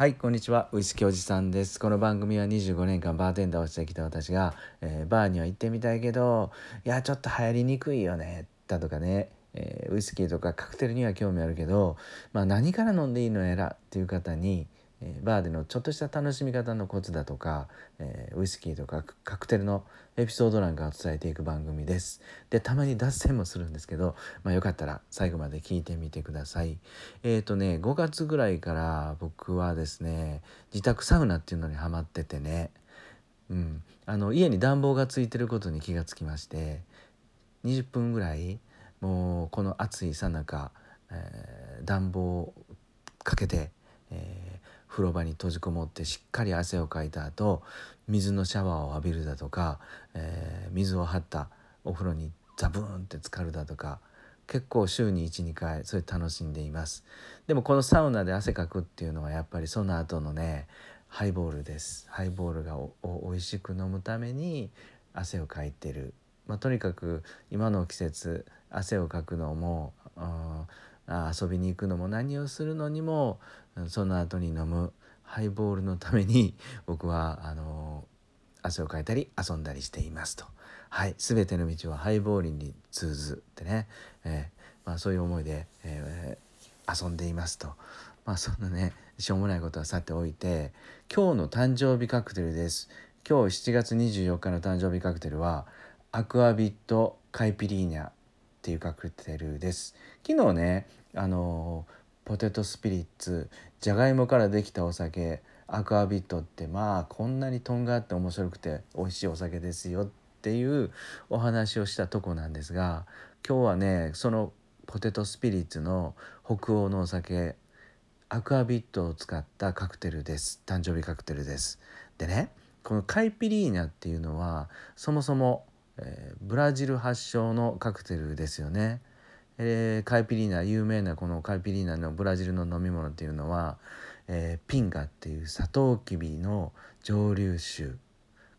はい、こんにちは。ウイスキーおじさんです。この番組は25年間バーテンダーをしてきた私が、えーバーには行ってみたいけど、いや、ちょっと流行りにくいよね、だとかね、えーウイスキーとかカクテルには興味あるけど、まあ、何から飲んでいいのやらっていう方に、えーバーでのちょっとした楽しみ方のコツだとか、えーウイスキーとかカクテルのエピソードなんかを伝えていく番組です。でたまに脱線もするんですけど、まあ、よかったら最後まで聞いてみてください。えっ、とね5月ぐらいから僕はですね自宅サウナっていうのにハマっててね、うん、あの家に暖房がついてることに気がつきまして20分ぐらいもうこの暑いさなか、暖房かけて、風呂場に閉じこもってしっかり汗をかいた後水のシャワーを浴びるだとか、えー水を張ったお風呂にザブーンって浸かるだとか結構週に12回それ楽しんでいます。でもこのサウナで汗かくっていうのはやっぱりその後のねハイボールです。ハイボールがおお美味しく飲むために汗をかいてる、まあ、とにかく今の季節汗をかくのもうん遊びに行くのも何をするのにもその後に飲むハイボールのために 僕はあの汗をかいたり遊んだりしていますと。はい、全ての道はハイボールに通ずってね、えーまあ、そういう思いで、えー遊んでいますと。まあそんなねしょうもないことはさておいて今日の誕生日カクテルです。今日7月24日の誕生日カクテルはアクアビットカイピリーニャっていうカクテルです。昨日ねあのポテトスピリッツじゃがいもからできたお酒アクアビットってまあこんなにとんがって面白くて美味しいお酒ですよっていうお話をしたとこなんですが今日はねそのポテトスピリッツの北欧のお酒アクアビットを使ったカクテルです。誕生日カクテルです。でねこのカイピリーナっていうのはそもそも、えーブラジル発祥のカクテルですよね、えーカイピリーナ有名なこのカイピリーナのブラジルの飲み物っていうのは、えーピンガっていうサトウキビの蒸留酒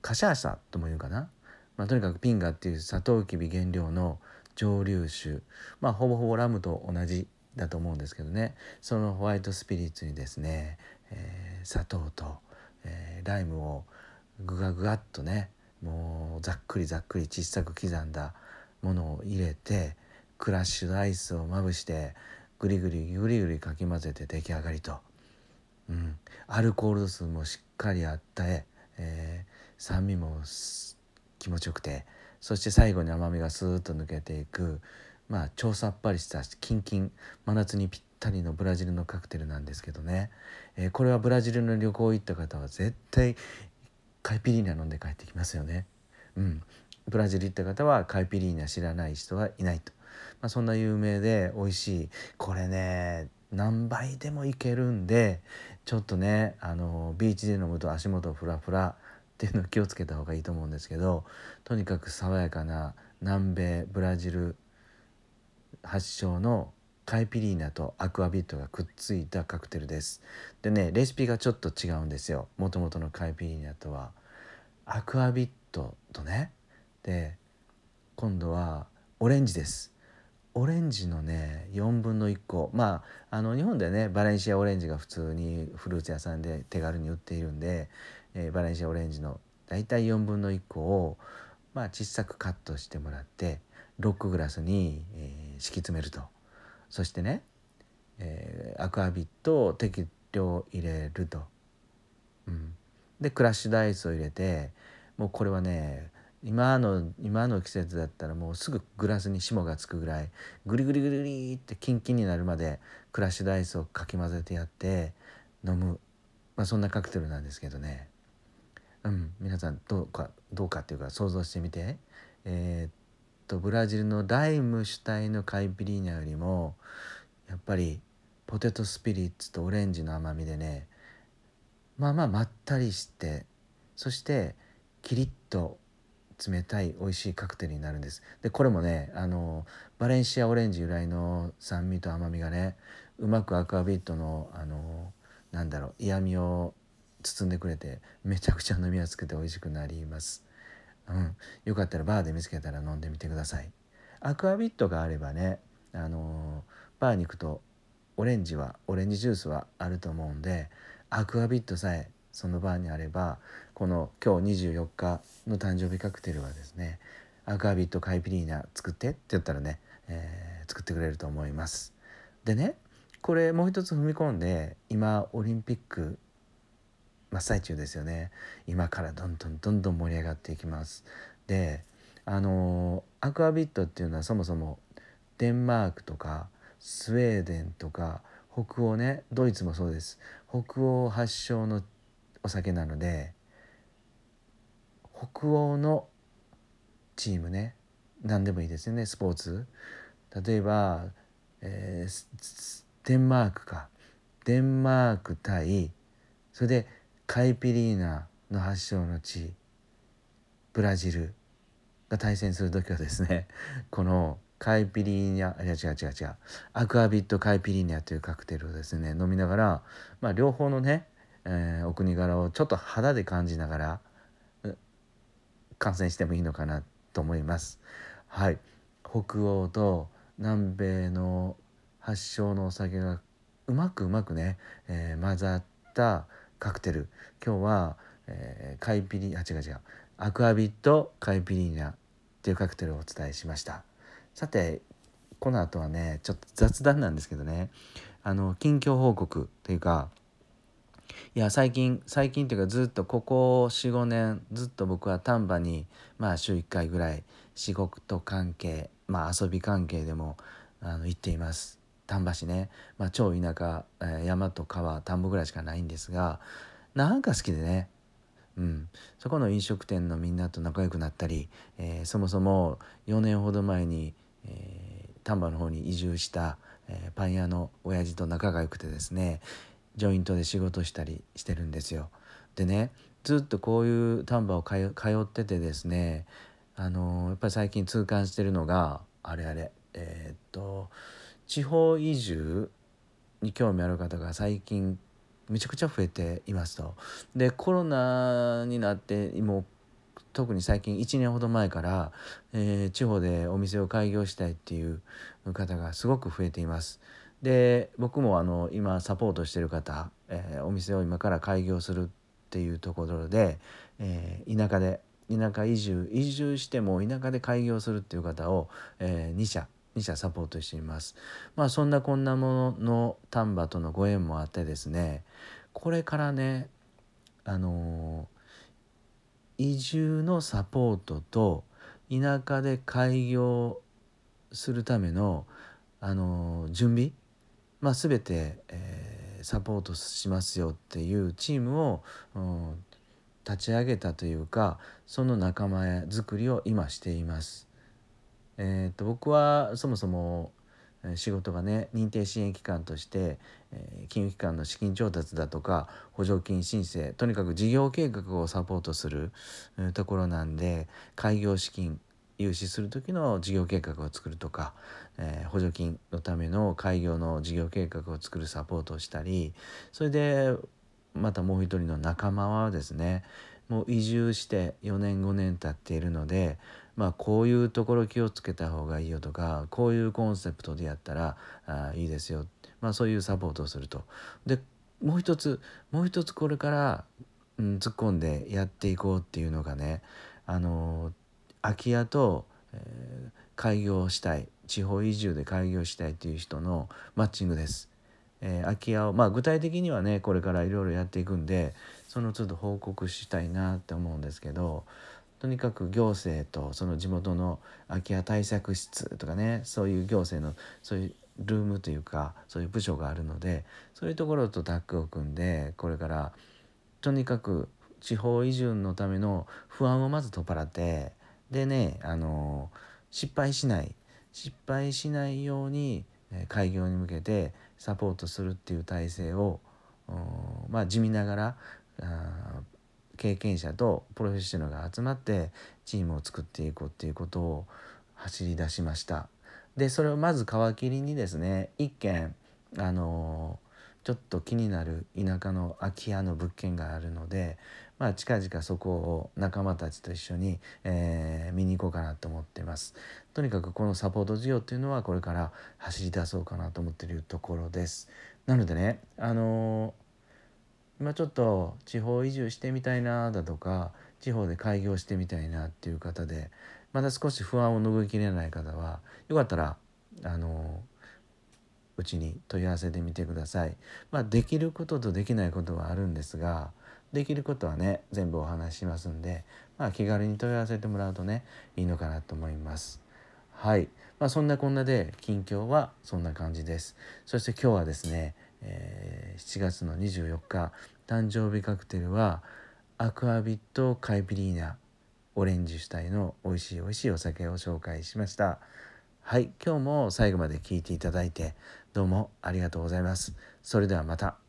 カシャーサとも言うかな、まあ、とにかくピンガっていうサトウキビ原料の蒸留酒。まあほぼほぼラムと同じだと思うんですけどね。そのホワイトスピリッツにですね、えー砂糖と、えーライムをグガグガッとねもうざっくりざっくり小さく刻んだものを入れてクラッシュアイスをまぶしてグリグリグリグリかき混ぜて出来上がりと。うん、アルコール度数もしっかりあって、えー酸味も気持ちよくてそして最後に甘みがスーッと抜けていくまあ超さっぱりしたキンキン真夏にぴったりのブラジルのカクテルなんですけどね、えーこれはブラジルの旅行行った方は絶対カイピリーナ飲んで帰ってきますよね。うん、ブラジル行った方はカイピリーナ知らない人はいないと、まあ、そんな有名で美味しいこれね何杯でもいけるんでちょっとねあのビーチで飲むと足元フラフラっていうの気をつけた方がいいと思うんですけどとにかく爽やかな南米ブラジル発祥のカイピリーナとアクアビットがくっついたカクテルです。でねレシピがちょっと違うんですよもともとのカイピリーナとは。アクアビットとねで今度はオレンジです。オレンジのね4分の1個。まああの日本でねバレンシアオレンジが普通にフルーツ屋さんで手軽に売っているんで、えーバレンシアオレンジの大体4分の1個をまあ小さくカットしてもらってロックグラスに、えー敷き詰めると。そしてね、えーアクアビットを適量入れると、うん、でクラッシュダイスを入れてもうこれはね今の今の季節だったらもうすぐグラスに霜がつくぐらいグリグリグリグリってキンキンになるまでクラッシュダイスをかき混ぜてやって飲む、まあ、そんなカクテルなんですけどね。うん皆さんどうかどうかっていうか想像してみて。えーっとブラジルのライム主体のカイピリーナよりもやっぱりポテトスピリッツとオレンジの甘みでねまあまあまったりしてそしてキリッと冷たい美味しいカクテルになるんです。でこれもねあのバレンシアオレンジ由来の酸味と甘みがねうまくアクアビットのあのなんだろう嫌味を包んでくれてめちゃくちゃ飲みやすくて美味しくなります、うん、よかったらバーで見つけたら飲んでみてください。アクアビットがあればねあのバーに行くとオレンジはオレンジジュースはあると思うんでアクアビットさえその場にあればこの今日24日の誕生日カクテルはですねアクアビットカイピリーナ作ってって言ったらね、えー、作ってくれると思います。でねこれもう一つ踏み込んで今オリンピック真っ最中ですよね。今からどんどんどんどん盛り上がっていきます。であのアクアビットっていうのはそもそもデンマークとかスウェーデンとか北欧ねドイツもそうです。北欧発祥のお酒なので北欧のチームね何でもいいですよねスポーツ。例えば、えー、デンマークか。デンマーク対それでカイピリーナの発祥の地ブラジルが対戦する時はですね このカイピリーニャいや違う違う違う。アクアビットカイピリーニャというカクテルをですね飲みながら、まあ、両方のね、えー、お国柄をちょっと肌で感じながら観戦してもいいのかなと思います。はい北欧と南米の発祥のお酒がうまくうまくね、えー、混ざったカクテル今日は、えー、カイピリあ違う違うアクアビットカイピリーナっていうカクテルをお伝えしました。さてこの後はねちょっと雑談なんですけどねあの近況報告というかいや最近最近というかずっとここ45年ずっと僕は丹波にまあ週1回ぐらい仕事関係まあ遊び関係でもあの行っています。丹波市ね、まあ、超田舎、えー、山と川田んぼぐらいしかないんですがなんか好きでね。うん、そこの飲食店のみんなと仲良くなったり、えー、そもそも4年ほど前に、えー、丹波の方に移住した、えー、パン屋の親父と仲が良くてですね。ジョイントで仕事したりしてるんですよ。でねずっとこういう丹波を通っててですねあのやっぱり最近痛感してるのがあれあれえー、っと地方移住に興味ある方が最近めちゃくちゃ増えていますと。でコロナになっても特に最近1年ほど前から、えー、地方でお店を開業したいっていう方がすごく増えています。で僕もあの今サポートしてる方、えー、お店を今から開業するっていうところで、えー、田舎で田舎移住移住しても田舎で開業するっていう方を、えー、2社2社サポートしています。まあそんなこんなものの丹波とのご縁もあってですねこれからねあの移住のサポートと田舎で開業するためのあの準備、まあ、全て、えー、サポートしますよっていうチームを、うん、立ち上げたというかその仲間作りを今しています。えー、と僕はそもそも仕事がね認定支援機関として、えー、金融機関の資金調達だとか補助金申請とにかく事業計画をサポートする、ところなんで開業資金融資する時の事業計画を作るとか、えー、補助金のための開業の事業計画を作るサポートをしたりそれでまたもう一人の仲間はですねもう移住して4年5年経っているのでまあ、こういうところ気をつけた方がいいよとかこういうコンセプトでやったらあいいですよ、まあ、そういうサポートをすると。でもう一つもう一つこれから、うん、突っ込んでやっていこうっていうのがねあの空き家と、えー、開業したい地方移住で開業したいっていう人のマッチングです。えー、空き家をまあ具体的にはねこれからいろいろやっていくんでその都度報告したいなって思うんですけどとにかく行政とその地元の空き家対策室とかねそういう行政のそういうルームというかそういう部署があるのでそういうところとタッグを組んでこれからとにかく地方移住のための不安をまず取っ払ってでねあの失敗しない失敗しないように開業に向けてサポートするっていう体制をまあ地味ながら経験者とプロフェッショナルが集まってチームを作っていこうっていうことを走り出しました。でそれをまず皮切りにですね一軒あのちょっと気になる田舎の空き家の物件があるので、まあ、近々そこを仲間たちと一緒に、えー、見に行こうかなと思ってます。とにかくこのサポート事業っていうのはこれから走り出そうかなと思ってるところです。なのでねあの今ちょっと地方移住してみたいなだとか地方で開業してみたいなっていう方でまだ少し不安を拭いきれない方はよかったらあのうちに問い合わせてみてください。まあ、できることとできないことはあるんですができることはね全部お話ししますんで、まあ、気軽に問い合わせてもらうとねいいのかなと思います。はい、まあ、そんなこんなで近況はそんな感じです。そして今日はですね、えー、7月の24日誕生日カクテルはアクアビットカイピリーナオレンジ主体の美味しい美味しいお酒を紹介しました。はい、今日も最後まで聞いていただいてどうもありがとうございます。それではまた。